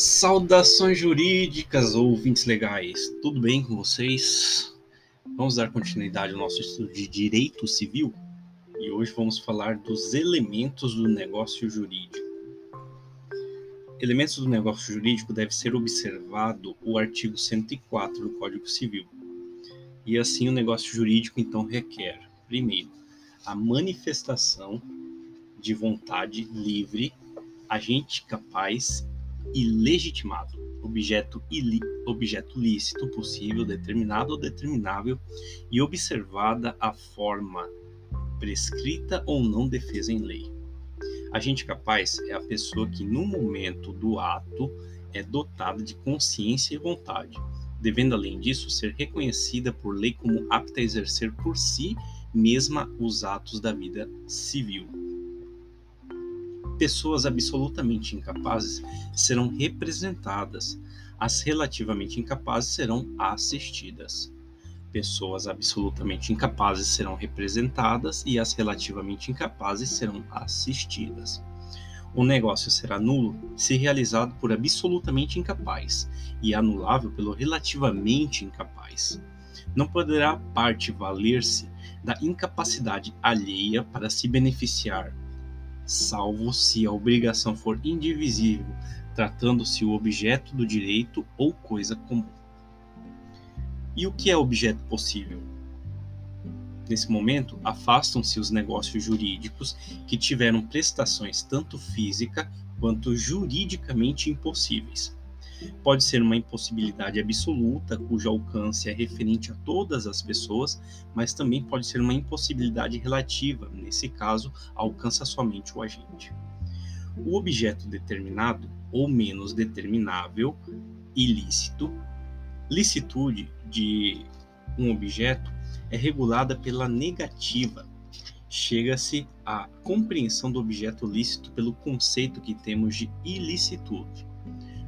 Saudações jurídicas, ouvintes legais, tudo bem com vocês? Vamos dar continuidade ao nosso estudo de direito civil e hoje vamos falar dos elementos do negócio jurídico. Elementos do negócio jurídico deve ser observado o artigo 104 do Código Civil. E assim o negócio jurídico então requer, primeiro, a manifestação de vontade livre, agente capaz e legitimado, objeto, ilí objeto lícito, possível, determinado ou determinável, e observada a forma prescrita ou não defesa em lei. Agente capaz é a pessoa que, no momento do ato, é dotada de consciência e vontade, devendo, além disso, ser reconhecida por lei como apta a exercer por si mesma os atos da vida civil. Pessoas absolutamente incapazes serão representadas, as relativamente incapazes serão assistidas. Pessoas absolutamente incapazes serão representadas e as relativamente incapazes serão assistidas. O negócio será nulo se realizado por absolutamente incapaz e anulável pelo relativamente incapaz. Não poderá parte valer-se da incapacidade alheia para se beneficiar, salvo se a obrigação for indivisível, tratando-se o objeto do direito ou coisa comum. E o que é objeto possível? Nesse momento, afastam-se os negócios jurídicos que tiveram prestações tanto física quanto juridicamente impossíveis. Pode ser uma impossibilidade absoluta, cujo alcance é referente a todas as pessoas, mas também pode ser uma impossibilidade relativa, nesse caso, alcança somente o agente. O objeto determinado ou menos determinável, ilícito, licitude de um objeto é regulada pela negativa. Chega-se à compreensão do objeto lícito pelo conceito que temos de ilicitude.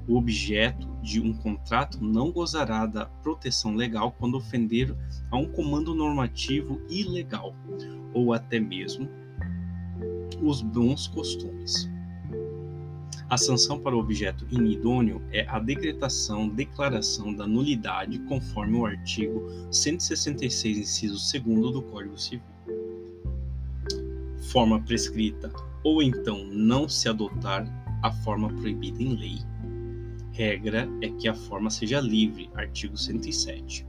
O objeto de um contrato não gozará da proteção legal quando ofender a um comando normativo ilegal ou até mesmo os bons costumes. A sanção para o objeto inidôneo é a decretação, declaração da nulidade, conforme o artigo 166, inciso 2 do Código Civil. Forma prescrita, ou então não se adotar a forma proibida em lei. Regra é que a forma seja livre, artigo 107.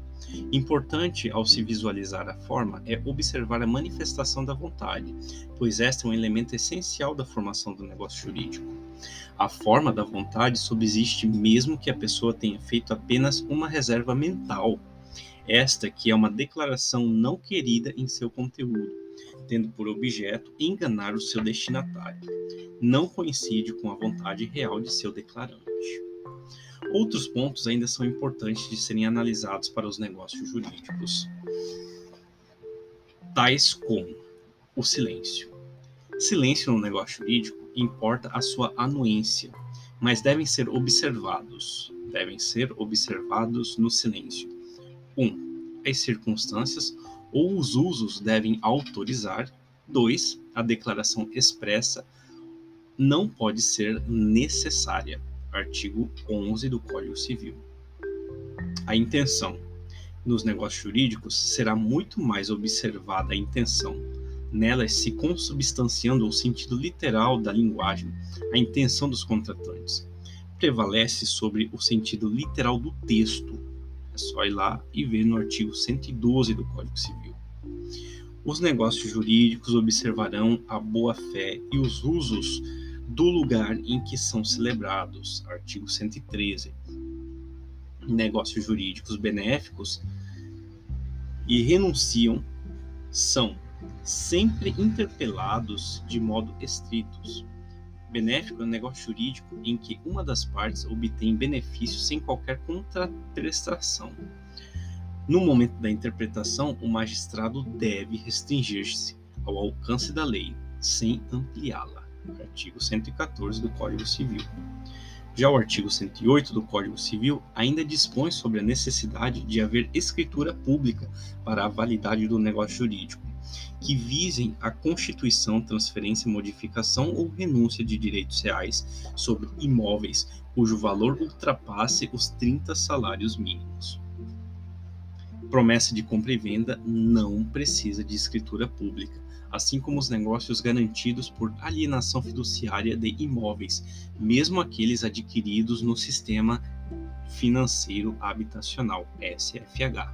Importante ao se visualizar a forma é observar a manifestação da vontade, pois esta é um elemento essencial da formação do negócio jurídico. A forma da vontade subsiste mesmo que a pessoa tenha feito apenas uma reserva mental, esta que é uma declaração não querida em seu conteúdo, tendo por objeto enganar o seu destinatário. Não coincide com a vontade real de seu declarante. Outros pontos ainda são importantes de serem analisados para os negócios jurídicos, tais como o silêncio. Silêncio no negócio jurídico importa a sua anuência, mas devem ser observados, devem ser observados no silêncio. 1. Um, as circunstâncias ou os usos devem autorizar. 2. A declaração expressa não pode ser necessária artigo 11 do Código Civil. A intenção. Nos negócios jurídicos, será muito mais observada a intenção, nelas se consubstanciando o sentido literal da linguagem, a intenção dos contratantes. Prevalece sobre o sentido literal do texto. É só ir lá e ver no artigo 112 do Código Civil. Os negócios jurídicos observarão a boa-fé e os usos do lugar em que são celebrados, artigo 113. Negócios jurídicos benéficos e renunciam são sempre interpelados de modo estritos. Benéfico é um negócio jurídico em que uma das partes obtém benefício sem qualquer contraprestação. No momento da interpretação, o magistrado deve restringir-se ao alcance da lei, sem ampliá-la artigo 114 do Código Civil. Já o artigo 108 do Código Civil ainda dispõe sobre a necessidade de haver escritura pública para a validade do negócio jurídico, que visem a constituição, transferência, modificação ou renúncia de direitos reais sobre imóveis cujo valor ultrapasse os 30 salários mínimos. Promessa de compra e venda não precisa de escritura pública assim como os negócios garantidos por alienação fiduciária de imóveis, mesmo aqueles adquiridos no sistema financeiro habitacional, SFH.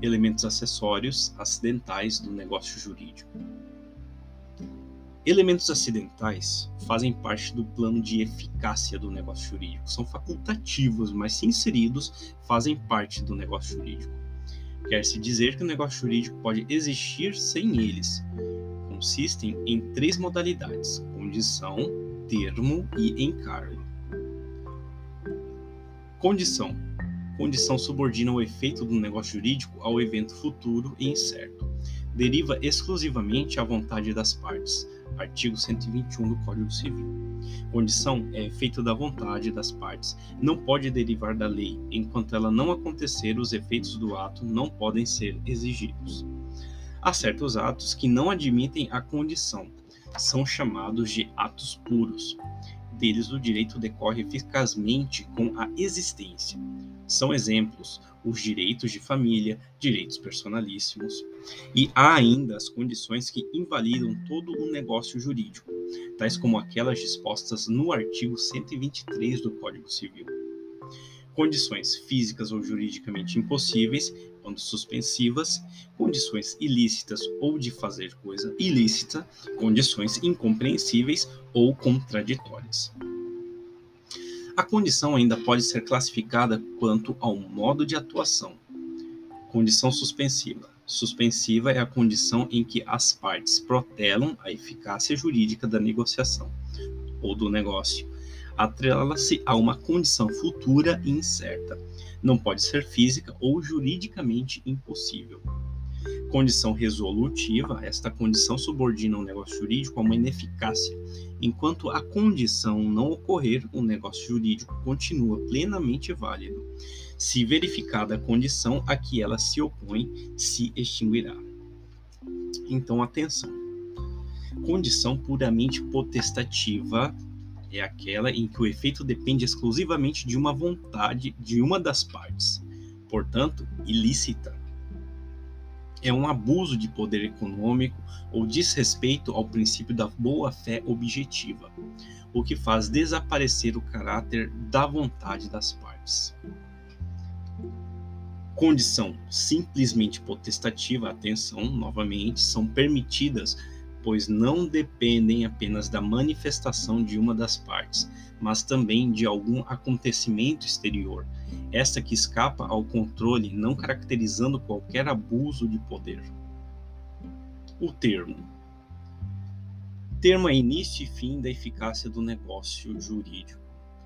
Elementos acessórios acidentais do negócio jurídico. Elementos acidentais fazem parte do plano de eficácia do negócio jurídico. São facultativos, mas se inseridos, fazem parte do negócio jurídico. Quer-se dizer que o negócio jurídico pode existir sem eles. Consistem em três modalidades: condição, termo e encargo. Condição. Condição subordina o efeito do negócio jurídico ao evento futuro e incerto. Deriva exclusivamente à vontade das partes. Artigo 121 do Código Civil. Condição é efeito da vontade das partes, não pode derivar da lei. Enquanto ela não acontecer, os efeitos do ato não podem ser exigidos. Há certos atos que não admitem a condição, são chamados de atos puros. Deles o direito decorre eficazmente com a existência. São exemplos os direitos de família, direitos personalíssimos. E há ainda as condições que invalidam todo o negócio jurídico, tais como aquelas dispostas no artigo 123 do Código Civil. Condições físicas ou juridicamente impossíveis, quando suspensivas, condições ilícitas ou de fazer coisa ilícita, condições incompreensíveis ou contraditórias. A condição ainda pode ser classificada quanto ao modo de atuação. Condição suspensiva. Suspensiva é a condição em que as partes protelam a eficácia jurídica da negociação ou do negócio. Atrela-se a uma condição futura e incerta. Não pode ser física ou juridicamente impossível. Condição resolutiva, esta condição subordina o negócio jurídico a uma ineficácia. Enquanto a condição não ocorrer, o negócio jurídico continua plenamente válido. Se verificada a condição a que ela se opõe, se extinguirá. Então, atenção. Condição puramente potestativa é aquela em que o efeito depende exclusivamente de uma vontade de uma das partes, portanto, ilícita é um abuso de poder econômico ou desrespeito ao princípio da boa-fé objetiva, o que faz desaparecer o caráter da vontade das partes. Condição simplesmente potestativa, atenção, novamente, são permitidas pois não dependem apenas da manifestação de uma das partes, mas também de algum acontecimento exterior, esta que escapa ao controle, não caracterizando qualquer abuso de poder. O termo. Termo é início e fim da eficácia do negócio jurídico.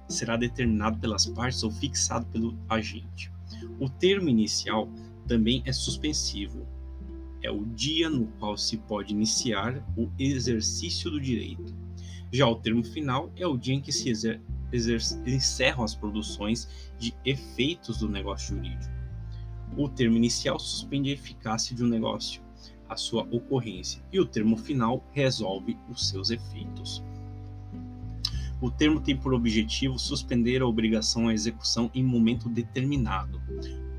Será determinado pelas partes ou fixado pelo agente. O termo inicial também é suspensivo, é o dia no qual se pode iniciar o exercício do direito. Já o termo final é o dia em que se encerram as produções de efeitos do negócio jurídico. O termo inicial suspende a eficácia de um negócio, a sua ocorrência, e o termo final resolve os seus efeitos. O termo tem por objetivo suspender a obrigação à execução em momento determinado,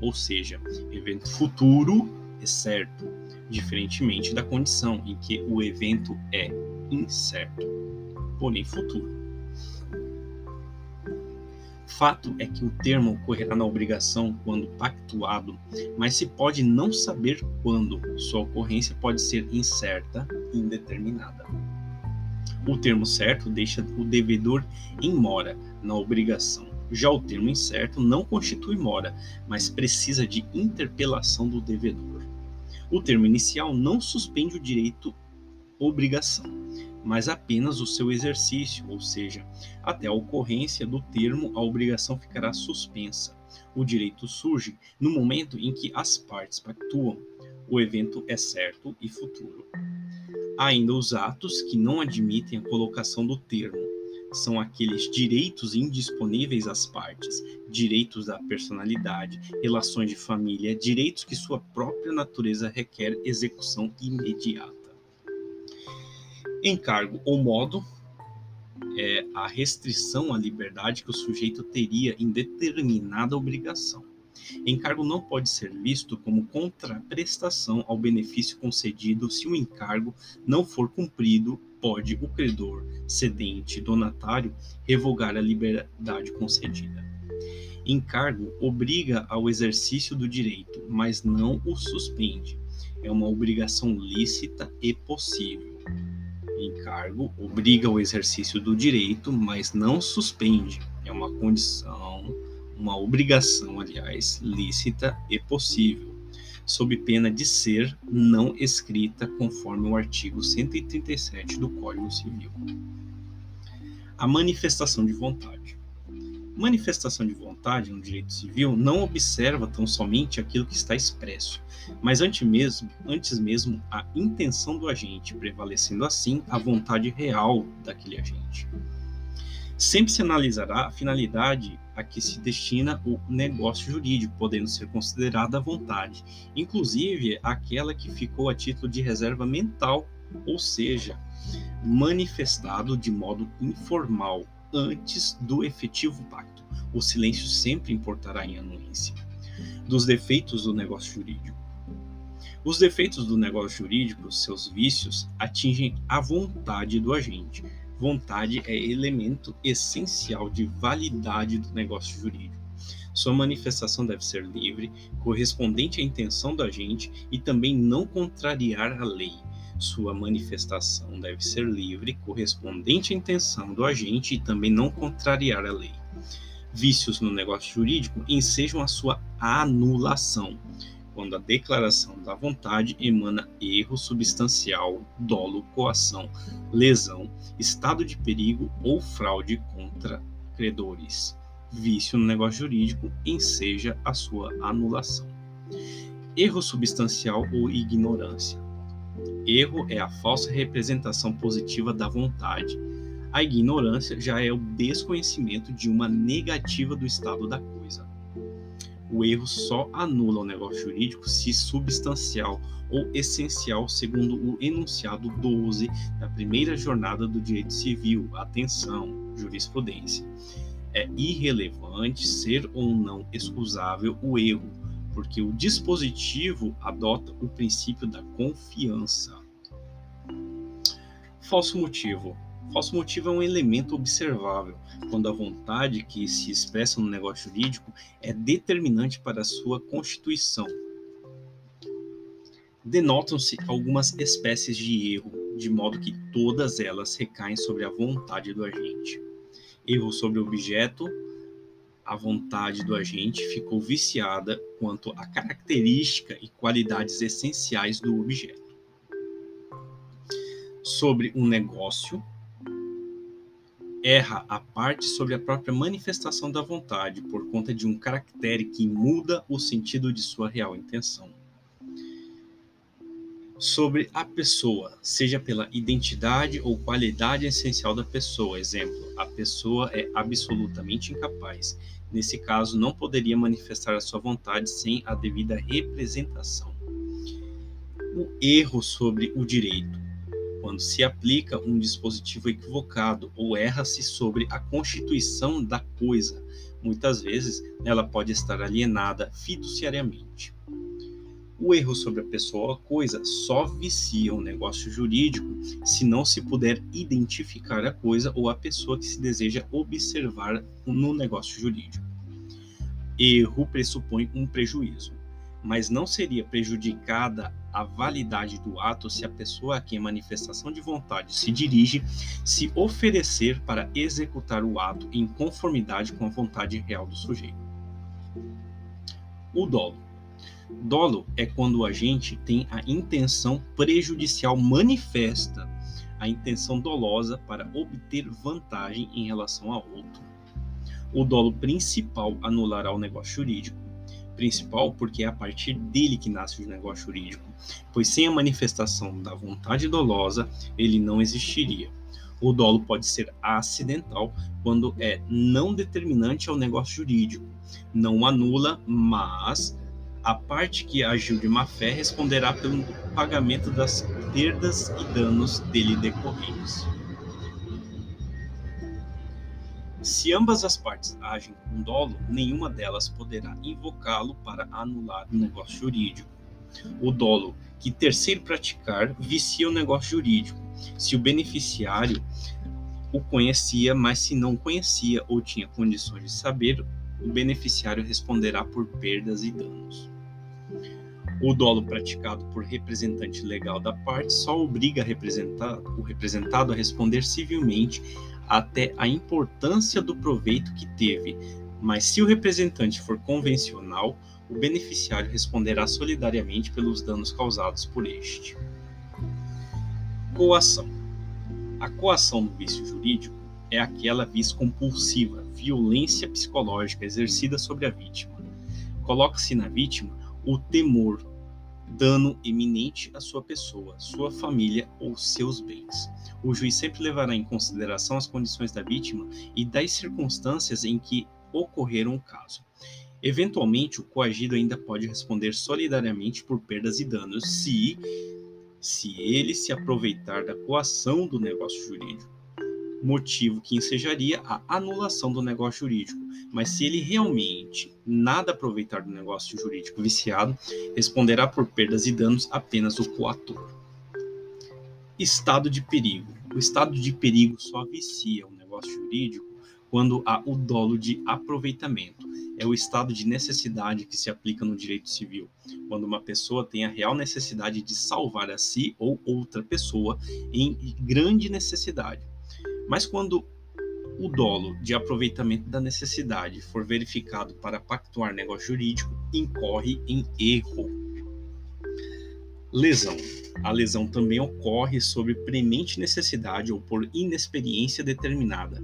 ou seja, evento futuro é certo, diferentemente da condição em que o evento é incerto, porém futuro. Fato é que o termo ocorrerá na obrigação quando pactuado, mas se pode não saber quando. Sua ocorrência pode ser incerta e indeterminada. O termo certo deixa o devedor em mora na obrigação. Já o termo incerto não constitui mora, mas precisa de interpelação do devedor. O termo inicial não suspende o direito obrigação, mas apenas o seu exercício, ou seja, até a ocorrência do termo, a obrigação ficará suspensa. O direito surge no momento em que as partes pactuam. O evento é certo e futuro. Há ainda os atos que não admitem a colocação do termo. são aqueles direitos indisponíveis às partes, direitos da personalidade, relações de família, direitos que sua própria natureza requer execução imediata. Encargo ou modo é a restrição à liberdade que o sujeito teria em determinada obrigação. Encargo não pode ser visto como contraprestação ao benefício concedido se o encargo não for cumprido pode o credor, cedente, donatário revogar a liberdade concedida. Encargo obriga ao exercício do direito, mas não o suspende. É uma obrigação lícita e possível. Encargo obriga ao exercício do direito, mas não suspende. É uma condição, uma obrigação, aliás, lícita e possível sob pena de ser não escrita conforme o artigo 137 do Código Civil. A manifestação de vontade. Manifestação de vontade no direito civil não observa tão somente aquilo que está expresso, mas antes mesmo, antes mesmo a intenção do agente, prevalecendo assim a vontade real daquele agente. Sempre se analisará a finalidade a que se destina o negócio jurídico, podendo ser considerada à vontade, inclusive aquela que ficou a título de reserva mental, ou seja, manifestado de modo informal antes do efetivo pacto. O silêncio sempre importará em anuência. Dos defeitos do negócio jurídico. Os defeitos do negócio jurídico, seus vícios, atingem a vontade do agente, Vontade é elemento essencial de validade do negócio jurídico. Sua manifestação deve ser livre, correspondente à intenção do agente e também não contrariar a lei. Sua manifestação deve ser livre, correspondente à intenção do agente e também não contrariar a lei. Vícios no negócio jurídico ensejam a sua anulação quando a declaração da vontade emana erro substancial, dolo, coação, lesão, estado de perigo ou fraude contra credores. Vício no negócio jurídico enseja a sua anulação. Erro substancial ou ignorância. Erro é a falsa representação positiva da vontade. A ignorância já é o desconhecimento de uma negativa do estado da coisa o erro só anula o negócio jurídico se substancial ou essencial, segundo o enunciado 12 da primeira jornada do direito civil. Atenção, jurisprudência. É irrelevante ser ou não excusável o erro, porque o dispositivo adota o princípio da confiança. Falso motivo Falso motivo é um elemento observável quando a vontade que se expressa no negócio jurídico é determinante para a sua constituição. Denotam-se algumas espécies de erro, de modo que todas elas recaem sobre a vontade do agente. Erro sobre o objeto, a vontade do agente ficou viciada quanto à característica e qualidades essenciais do objeto. Sobre um negócio, erra a parte sobre a própria manifestação da vontade por conta de um caractere que muda o sentido de sua real intenção. Sobre a pessoa, seja pela identidade ou qualidade essencial da pessoa. Exemplo, a pessoa é absolutamente incapaz. Nesse caso, não poderia manifestar a sua vontade sem a devida representação. O erro sobre o direito quando se aplica um dispositivo equivocado ou erra-se sobre a constituição da coisa. Muitas vezes, ela pode estar alienada fiduciariamente. O erro sobre a pessoa ou coisa só vicia o negócio jurídico se não se puder identificar a coisa ou a pessoa que se deseja observar no negócio jurídico. Erro pressupõe um prejuízo mas não seria prejudicada a validade do ato se a pessoa a quem a manifestação de vontade se dirige se oferecer para executar o ato em conformidade com a vontade real do sujeito. O dolo. Dolo é quando o agente tem a intenção prejudicial manifesta, a intenção dolosa para obter vantagem em relação a outro. O dolo principal anulará o negócio jurídico principal, porque é a partir dele que nasce o negócio jurídico, pois sem a manifestação da vontade dolosa, ele não existiria. O dolo pode ser acidental quando é não determinante ao negócio jurídico. Não anula, mas a parte que agiu de má fé responderá pelo pagamento das perdas e danos dele decorrentes. Se ambas as partes agem com dolo, nenhuma delas poderá invocá-lo para anular o negócio jurídico. O dolo que terceiro praticar vicia o negócio jurídico. Se o beneficiário o conhecia, mas se não conhecia ou tinha condições de saber, o beneficiário responderá por perdas e danos. O dolo praticado por representante legal da parte só obriga o representado a responder civilmente até a importância do proveito que teve, mas se o representante for convencional, o beneficiário responderá solidariamente pelos danos causados por este. Coação. A coação no vício jurídico é aquela vis compulsiva, violência psicológica exercida sobre a vítima. Coloca-se na vítima o temor, dano eminente à sua pessoa, sua família ou seus bens. O juiz sempre levará em consideração as condições da vítima e das circunstâncias em que ocorreram o caso. Eventualmente, o coagido ainda pode responder solidariamente por perdas e danos se se ele se aproveitar da coação do negócio jurídico, motivo que ensejaria a anulação do negócio jurídico. Mas se ele realmente nada aproveitar do negócio jurídico viciado, responderá por perdas e danos apenas o coator. Estado de perigo. O estado de perigo só vicia o negócio jurídico quando há o dolo de aproveitamento é o estado de necessidade que se aplica no direito civil, quando uma pessoa tem a real necessidade de salvar a si ou outra pessoa em grande necessidade. Mas quando o dolo de aproveitamento da necessidade for verificado para pactuar negócio jurídico, incorre em erro. Lesão. A lesão também ocorre sob premente necessidade ou por inexperiência determinada,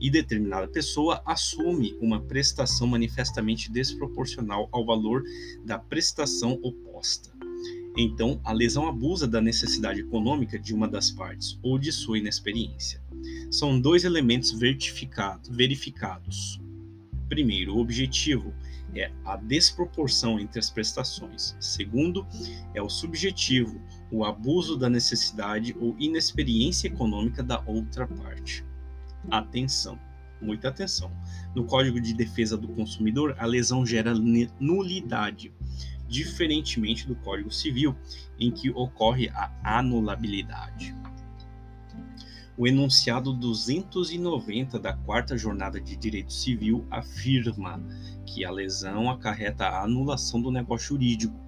e determinada pessoa assume uma prestação manifestamente desproporcional ao valor da prestação oposta. Então, a lesão abusa da necessidade econômica de uma das partes ou de sua inexperiência. São dois elementos verificados. Primeiro, o objetivo é a desproporção entre as prestações. Segundo, é o subjetivo, o abuso da necessidade ou inexperiência econômica da outra parte. Atenção, muita atenção. No Código de Defesa do Consumidor, a lesão gera nulidade, diferentemente do Código Civil, em que ocorre a anulabilidade. O enunciado 290 da Quarta Jornada de Direito Civil afirma que a lesão acarreta a anulação do negócio jurídico,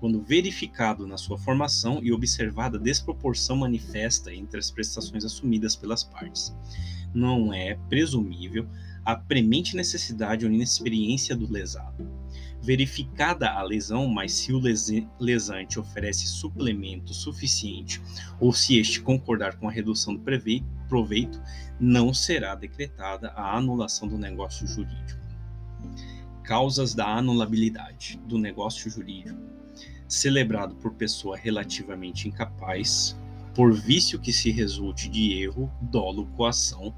quando verificado na sua formação e observada a desproporção manifesta entre as prestações assumidas pelas partes não é presumível a premente necessidade ou inexperiência do lesado. Verificada a lesão, mas se o lesante oferece suplemento suficiente ou se este concordar com a redução do proveito, não será decretada a anulação do negócio jurídico. Causas da anulabilidade do negócio jurídico. Celebrado por pessoa relativamente incapaz, por vício que se resulte de erro, dolo, coação,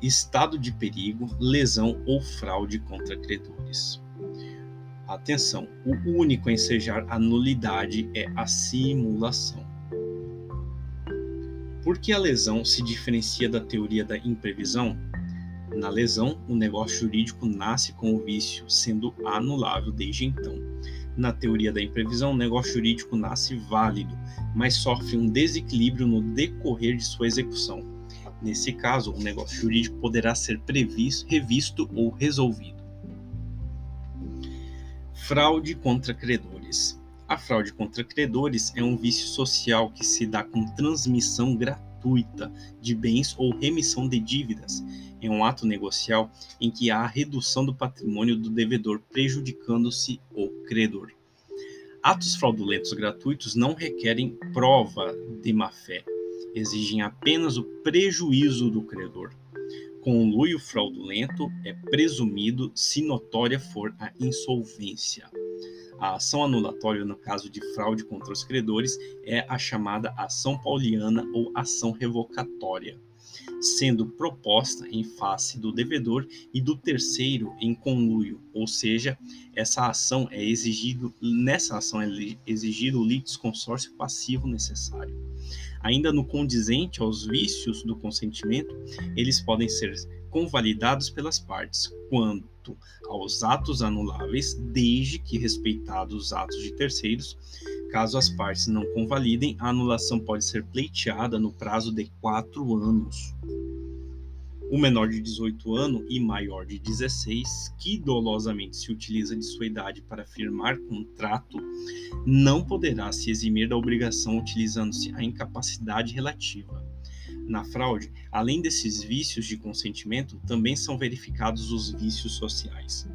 estado de perigo, lesão ou fraude contra credores. Atenção, o único a ensejar a nulidade é a simulação. Por que a lesão se diferencia da teoria da imprevisão? Na lesão, o negócio jurídico nasce com o vício, sendo anulável desde então na teoria da imprevisão, o negócio jurídico nasce válido, mas sofre um desequilíbrio no decorrer de sua execução. Nesse caso, o negócio jurídico poderá ser previsto, revisto ou resolvido. Fraude contra credores. A fraude contra credores é um vício social que se dá com transmissão gratuita de bens ou remissão de dívidas é um ato negocial em que há a redução do patrimônio do devedor, prejudicando-se o credor. Atos fraudulentos gratuitos não requerem prova de má-fé, exigem apenas o prejuízo do credor. Conluio fraudulento é presumido se notória for a insolvência. A ação anulatória no caso de fraude contra os credores é a chamada ação pauliana ou ação revocatória. sendo proposta em face do devedor e do terceiro em conluio, ou seja, essa ação é exigido nessa ação é exigido o litisconsórcio passivo necessário. Ainda no condizente aos vícios do consentimento, eles podem ser convalidados pelas partes quanto aos atos anuláveis, desde que respeitados os atos de terceiros. Caso as partes não convalidem, a anulação pode ser pleiteada no prazo de quatro anos. O menor de 18 anos e maior de 16, que dolosamente se utiliza de sua idade para firmar contrato, não poderá se eximir da obrigação utilizando-se a incapacidade relativa na fraude, além desses vícios de consentimento, também são verificados os vícios sociais.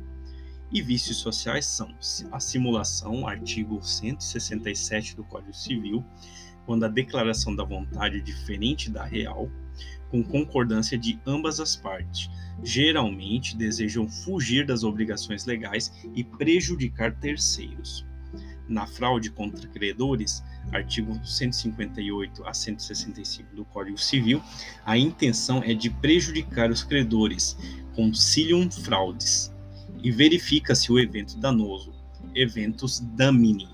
E vícios sociais são a simulação, artigo 167 do Código Civil, quando a declaração da vontade é diferente da real, com concordância de ambas as partes, geralmente desejam fugir das obrigações legais e prejudicar terceiros. Na fraude contra credores, artigo 158 a 165 do Código Civil, a intenção é de prejudicar os credores, concilium fraudes, e verifica-se o evento danoso, eventos damini.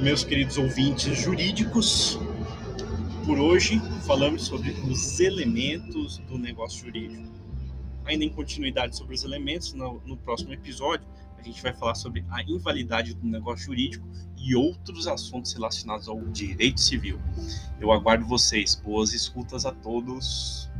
Meus queridos ouvintes jurídicos, por hoje falamos sobre os elementos do negócio jurídico. Ainda em continuidade sobre os elementos, no, no próximo episódio, a gente vai falar sobre a invalidade do negócio jurídico e outros assuntos relacionados ao direito civil. Eu aguardo vocês. Boas escutas a todos.